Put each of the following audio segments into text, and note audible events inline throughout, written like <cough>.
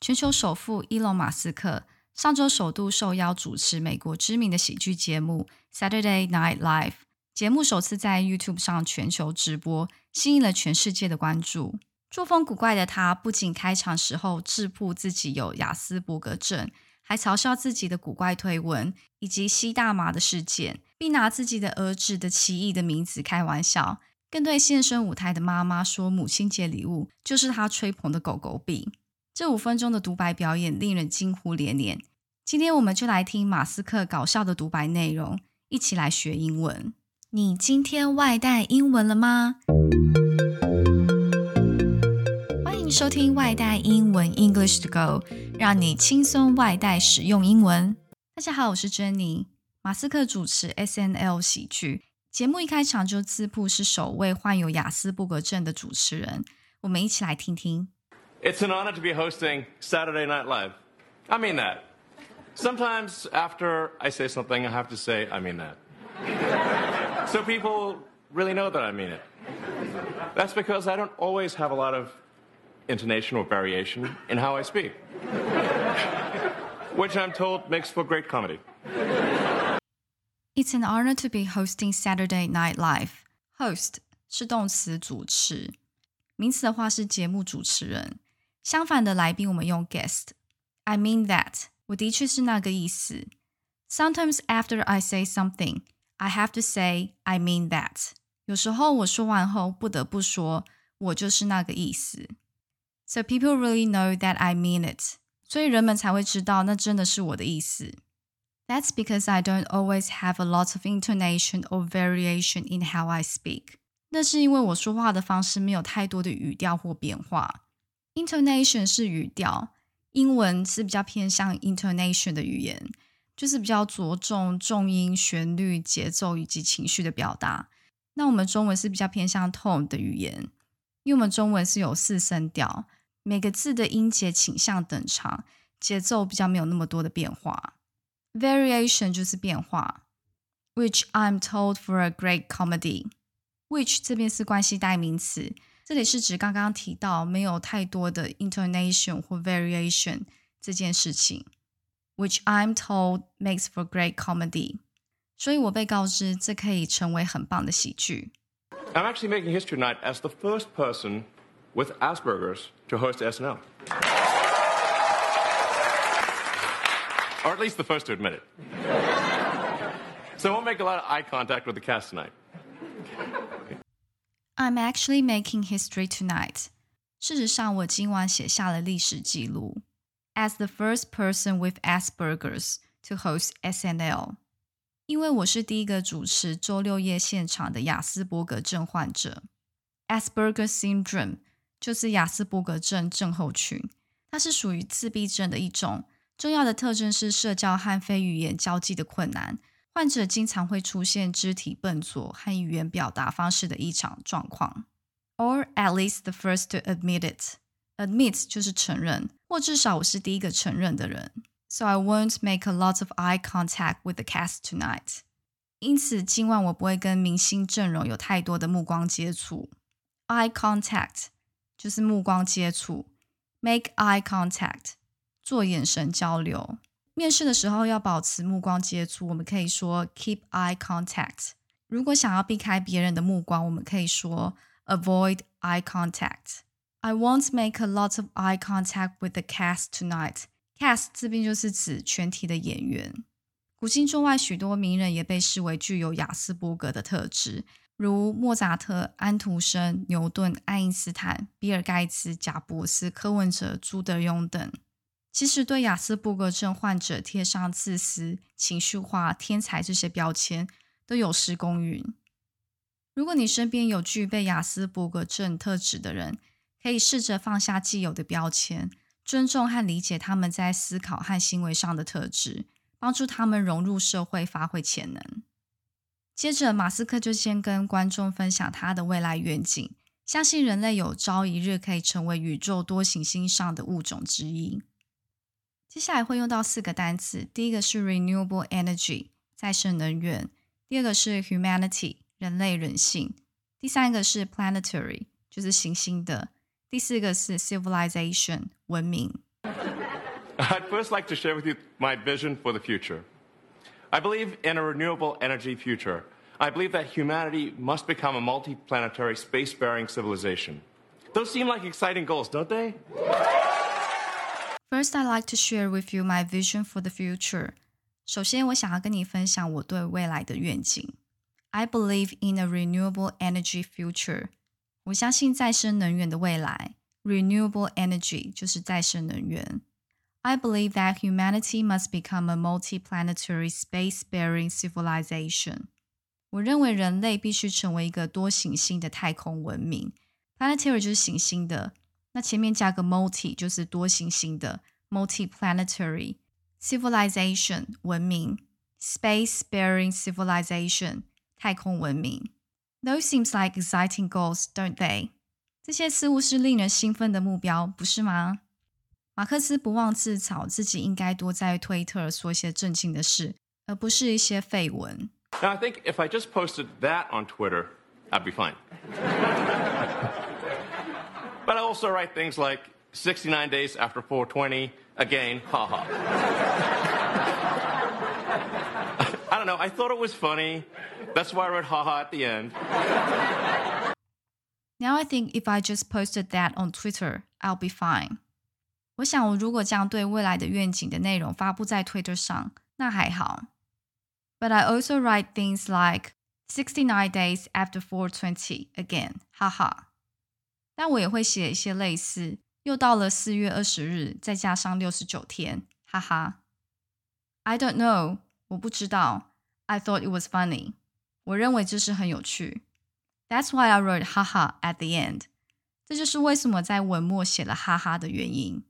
全球首富伊隆·马斯克上周首度受邀主持美国知名的喜剧节目《Saturday Night Live》。节目首次在 YouTube 上全球直播，吸引了全世界的关注。作风古怪的他，不仅开场时候自曝自己有雅斯伯格症，还嘲笑自己的古怪推文以及吸大麻的事件，并拿自己的儿子的奇异的名字开玩笑，更对现身舞台的妈妈说：“母亲节礼物就是他吹捧的狗狗币。”这五分钟的独白表演令人惊呼连连。今天我们就来听马斯克搞笑的独白内容，一起来学英文。你今天外带英文了吗？欢迎收听外带英文 English to Go，让你轻松外带使用英文。大家好，我是珍妮。马斯克主持 S N L 喜剧节目，一开场就自曝是首位患有雅斯伯格症的主持人。我们一起来听听。It's an honor to be hosting Saturday Night Live. I mean that. Sometimes after I say something, I have to say, I mean that. so people really know that I mean it. That's because I don't always have a lot of intonation or variation in how I speak, which I'm told makes for great comedy. It's an honor to be hosting Saturday Night Live. Host 是动词主持，名词的话是节目主持人。 相反的来宾，我们用 guest。I mean that，我的确是那个意思。Sometimes after I say something, I have to say I mean that。有时候我说完后不得不说，我就是那个意思。So people really know that I mean it。所以人们才会知道那真的是我的意思。That's because I don't always have a lot of intonation or variation in how I speak。那是因为我说话的方式没有太多的语调或变化。 Intonation 是语调，英文是比较偏向 intonation 的语言，就是比较着重重音、旋律、节奏以及情绪的表达。那我们中文是比较偏向 tone 的语言，因为我们中文是有四声调，每个字的音节倾向等长，节奏比较没有那么多的变化。Variation 就是变化，which I'm told for a great comedy。which 这边是关系代名词。这里是指刚刚提到没有太多的 intonation 或 variation 这件事情，which I'm told makes for great comedy。所以我被告知这可以成为很棒的喜剧。I'm actually making history tonight as the first person with Asperger's to host SNL. or at least the first to admit it. so I won't make a lot of eye contact with the cast tonight. I'm actually making history tonight. 事实上，我今晚写下了历史记录。As the first person with Asperger's to host SNL，因为我是第一个主持周六夜现场的雅斯伯格症患者。Asperger syndrome 就是雅斯伯格症症候群，它是属于自闭症的一种。重要的特征是社交和非语言交际的困难。 患者经常会出现肢体笨拙和语言表达方式的异常状况，or at least the first to admit it. Admit 就是承认，或至少我是第一个承认的人。So I won't make a lot of eye contact with the cast tonight. 因此今晚我不会跟明星阵容有太多的目光接触。Eye contact 就是目光接触，make eye contact 做眼神交流。面试的时候要保持目光接触，我们可以说 keep eye contact。如果想要避开别人的目光，我们可以说 avoid eye contact。I won't make a lot of eye contact with the cast tonight。cast 这边就是指全体的演员。古今中外许多名人也被视为具有雅斯伯格的特质，如莫扎特、安徒生、牛顿、爱因斯坦、比尔盖茨、贾伯斯、柯文哲、朱德庸等。其实，对雅斯伯格症患者贴上自私、情绪化、天才这些标签，都有失公允。如果你身边有具备雅斯伯格症特质的人，可以试着放下既有的标签，尊重和理解他们在思考和行为上的特质，帮助他们融入社会，发挥潜能。接着，马斯克就先跟观众分享他的未来愿景，相信人类有朝一日可以成为宇宙多行星上的物种之一。接下来会用到四个单词，第一个是 renewable energy 再生能源，第二个是 humanity 人类人性，第三个是 planetary 就是行星的，第四个是 civilization 文明。 I'd <laughs> first like to share with you my vision for the future. I believe in a renewable energy future. I believe that humanity must become a multi-planetary space-faring civilization. Those seem like exciting goals, don't they? First, I'd like to share with you my vision for the future. 首先，我想要跟你分享我对未来的愿景。I believe in a renewable energy future. 我相信再生能源的未来。Renewable energy 就是再生能源。I believe that humanity must become a multi-planetary space-faring civilization. 我认为人类必须成为一个多行星的太空文明。Planetary 就是行星的， 那前面加个 multi 就是多行星的 multi-planetary civilization 文明，space-faring civilization 太空文明。Those seems like exciting goals, don't they? 这些似乎是令人兴奋的目标，不是吗？马克思不忘自嘲，自己应该多在推特说一些正经的事，而不是一些绯闻。Now, I think if I just posted that on Twitter, I'd be fine. <laughs> but I also write things like 69 days after 420, again, haha. <laughs> I don't know, I thought it was funny. That's why I wrote haha at the end. Now I think if I just posted that on Twitter, I'll be fine. 我想，我如果将对未来的愿景的内容发布在 Twitter 上，那还好。But I also write things like "69 days after 420" again，哈哈。 但我也会写一些类似“又到了四月二十日”，再加上六十九天，哈哈。I don't know，我不知道。I thought it was funny，我认为这是很有趣。That's why I wrote 哈哈 at the end。这就是为什么在文末写了哈哈的原因。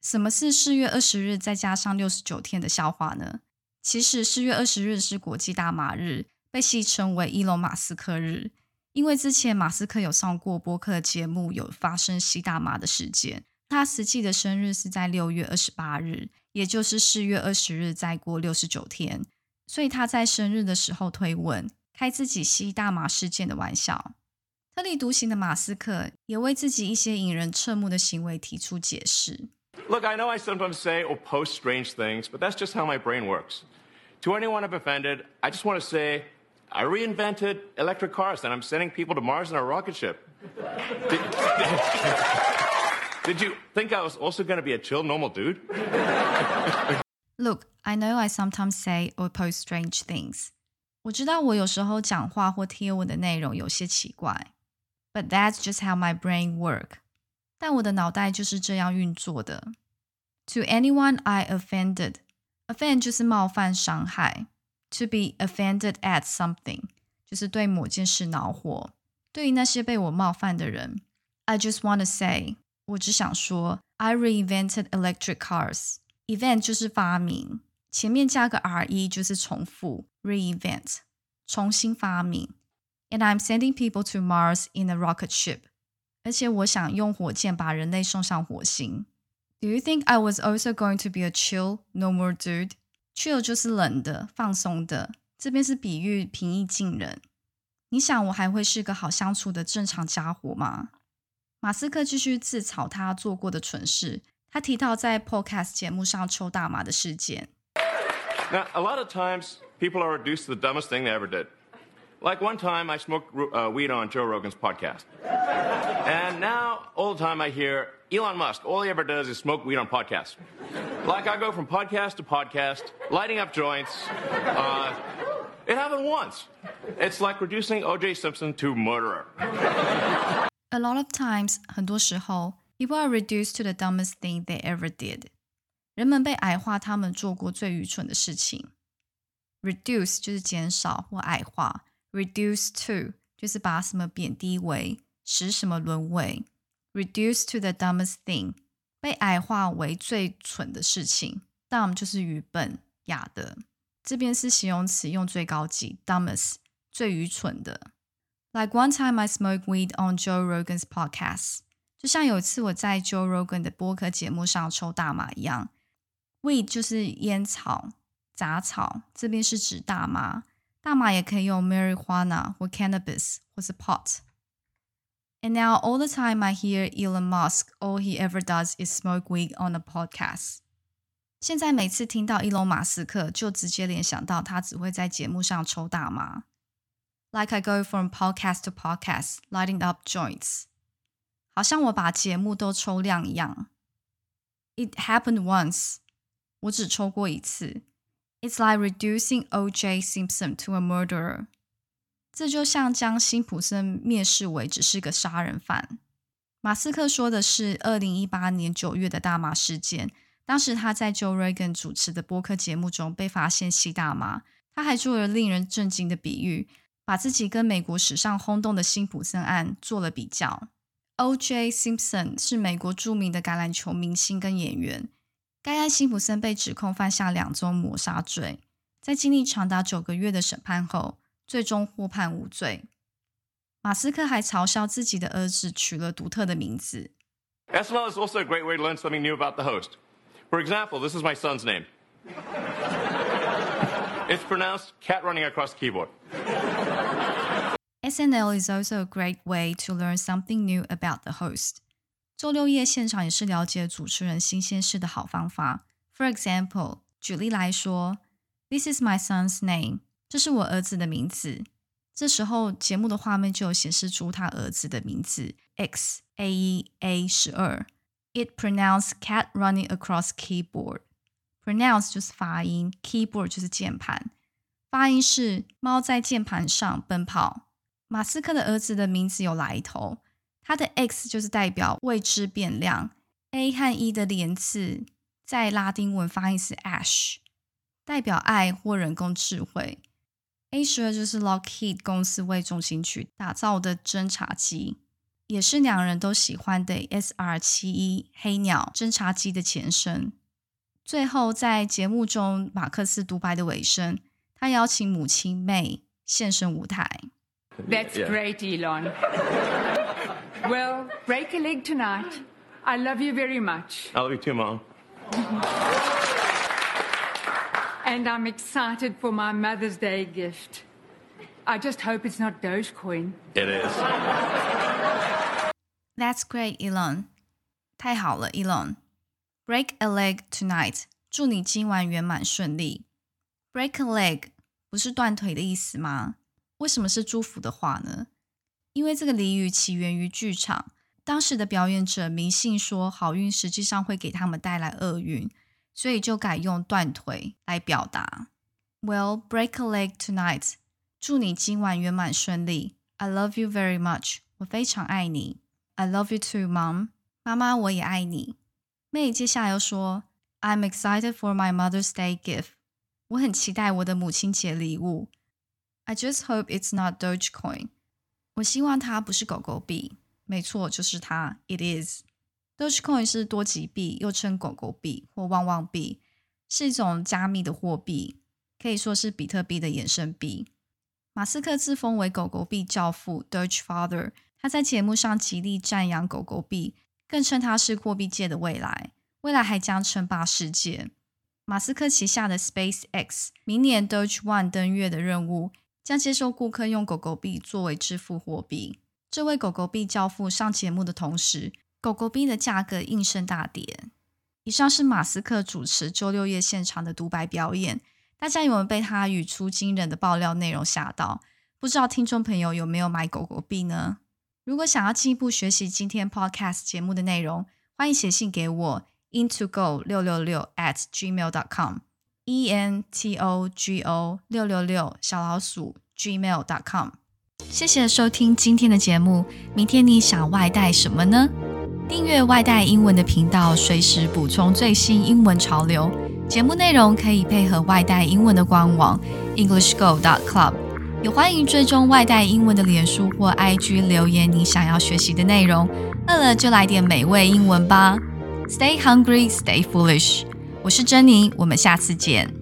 什么是四月二十日再加上六十九天的笑话呢？其实四月二十日是国际大马日，被戏称为伊隆马斯克日，因为之前马斯克有上过播客节目，有发生吸大麻的事件。他实际的生日是在六月二十八日，也就是四月二十日再过六十九天，所以他在生日的时候推文，开自己吸大麻事件的玩笑。特立独行的马斯克也为自己一些引人侧目的行为提出解释。Look, I know I sometimes say or post strange things, but that's just how my brain works. To anyone I've offended, I just want to say I reinvented electric cars and I'm sending people to Mars in a rocket ship. Did, did <laughs> you think I was also going to be a chill, normal dude? <laughs> Look, I know I sometimes say or post strange things. 我知道我有时候讲话或贴文的内容有些奇怪，but that's just how my brain work. 但我的脑袋就是这样运作的。To anyone I offended, offend 就是冒犯、伤害。 To be offended at something 就是对某件事恼火。对于那些被我冒犯的人，I just want to say，我只想说，I reinvented electric cars。Event 就是发明，前面加个 re 就是重复，reinvent 重新发明。And I'm sending people to Mars in a rocket ship。而且我想用火箭把人类送上火星。Do you think I was also going to be a chill, normal dude? Chill 就是冷的、放松的，这边是比喻平易近人。你想我还会是个好相处的正常家伙吗？马斯克继续自嘲他做过的蠢事，他提到在 Podcast 节目上抽大麻的事件。Now, a lot of times people are reduced to the dumbest thing they ever did. Like one time I smoked uh, weed on Joe Rogan's podcast. And now, all the time I hear Elon Musk, all he ever does is smoke weed on podcasts. <laughs> Like I go from podcast to podcast, lighting up joints. Uh, it happened once. It's like reducing O.J. Simpson to murderer. A lot of times, 很多时候，people are reduced to the dumbest thing they ever did。人们被矮化他们做过最愚蠢的事情。Reduce 就是减少或矮化，reduce to 就是把什么贬低为，使什么沦为。 reduce to the dumbest thing，被矮化为最蠢的事情。dumb 就是愚笨、哑的，这边是形容词用最高级，dumbest 最愚蠢的。Like one time I smoked weed on Joe Rogan's podcast，就像有一次我在 Joe Rogan 的播客节目上抽大麻一样。Weed 就是烟草、杂草，这边是指大麻。大麻也可以用 marijuana 或 cannabis 或是 pot。 And now, all the time I hear Elon Musk, all he ever does is smoke weed on a podcast. 现在每次听到伊隆马斯克，就直接联想到他只会在节目上抽大麻。Like I go from podcast to podcast, lighting up joints，好像我把节目都抽亮一样。It happened once，我只抽过一次。It's like reducing O.J. Simpson to a murderer， 这就像将辛普森蔑视为只是个杀人犯。马斯克说的是二零一八年九月的大麻事件。当时他在 Joe Rogan 主持的播客节目中被发现吸大麻，他还做了令人震惊的比喻，把自己跟美国史上轰动的辛普森案做了比较。O.J. Simpson 是美国著名的橄榄球明星跟演员，该案辛普森被指控犯下两宗谋杀罪，在经历长达九个月的审判后，最终获判无罪。马斯克还嘲笑自己的儿子取了独特的名字。SNL is also a great way to learn something new about the host. For example, this is my son's name. it's pronounced cat running across the keyboard. SNL is also a great way to learn something new about the host. 周六夜现场也是了解主持人新鲜事的好方法。For example，举例来说，This is my son's name，这是我儿子的名字。这时候节目的画面就显示出他儿子的名字 X A E A 十二。It pronounced cat running across keyboard. Pronounce 就是发音，keyboard 就是键盘。发音是猫在键盘上奔跑。马斯克的儿子的名字有来头，他的 X 就是代表未知变量，A 和 E 的连字在拉丁文发音是 ash，代表爱或人工智慧。A 十二就是 Lockheed 公司为中心区打造的侦察机。也是两人都喜欢的 SR 七一黑鸟侦察机的前身。最后，在节目中马克思独白的尾声，他邀请母亲 May 现身舞台。That's great, Elon. well, break a leg tonight. I love you very much. I love you too, Mom. And I'm excited for my Mother's Day gift. I just hope it's not Dogecoin. It is. That's great, Elon. 太好了，Elon. Break a leg tonight. 祝你今晚圆满顺利。Break a leg 不是断腿的意思吗？为什么是祝福的话呢？因为这个俚语起源于剧场，当时的表演者迷信说好运实际上会给他们带来厄运， 所以就改用断腿来表达。Well, break a leg tonight. 祝你今晚圆满顺利。I love you very much. 我非常爱你。I love you too, Mom. 妈妈，我也爱你。May 接下来又说，I'm excited for my Mother's Day gift. 我很期待我的母亲节礼物。I just hope it's not Dogecoin. 我希望它不是狗狗币。没错，就是它。It is. Dogecoin 是多吉币，又称狗狗币或旺旺币，是一种加密的货币，可以说是比特币的衍生币。马斯克自封为狗狗币教父 （Doge Father）。他在节目上极力赞扬狗狗币，更称它是货币界的未来，未来还将称霸世界。马斯克旗下的 SpaceX 明年 Doge One 登月的任务，将接受顾客用狗狗币作为支付货币。这位狗狗币教父上节目的同时，狗狗币的价格应声大跌。以上是马斯克主持周六夜现场的独白表演，大家有没有被他语出惊人的爆料内容吓到？不知道听众朋友有没有买狗狗币呢？如果想要进一步学习今天 Podcast 节目的内容，欢迎写信给我 into go 六六六 at gmail dot com e n t o g o 六六六小老鼠 gmail dot com。谢谢收听今天的节目，明天你想外带什么呢？订阅外带英文的频道，随时补充最新英文潮流。节目内容可以配合外带英文的官网 EnglishGo.club，。也欢迎追踪外带英文的脸书或 IG 留言你想要学习的内容。饿了就来点美味英文吧！Stay hungry, stay foolish。我是珍妮，我们下次见。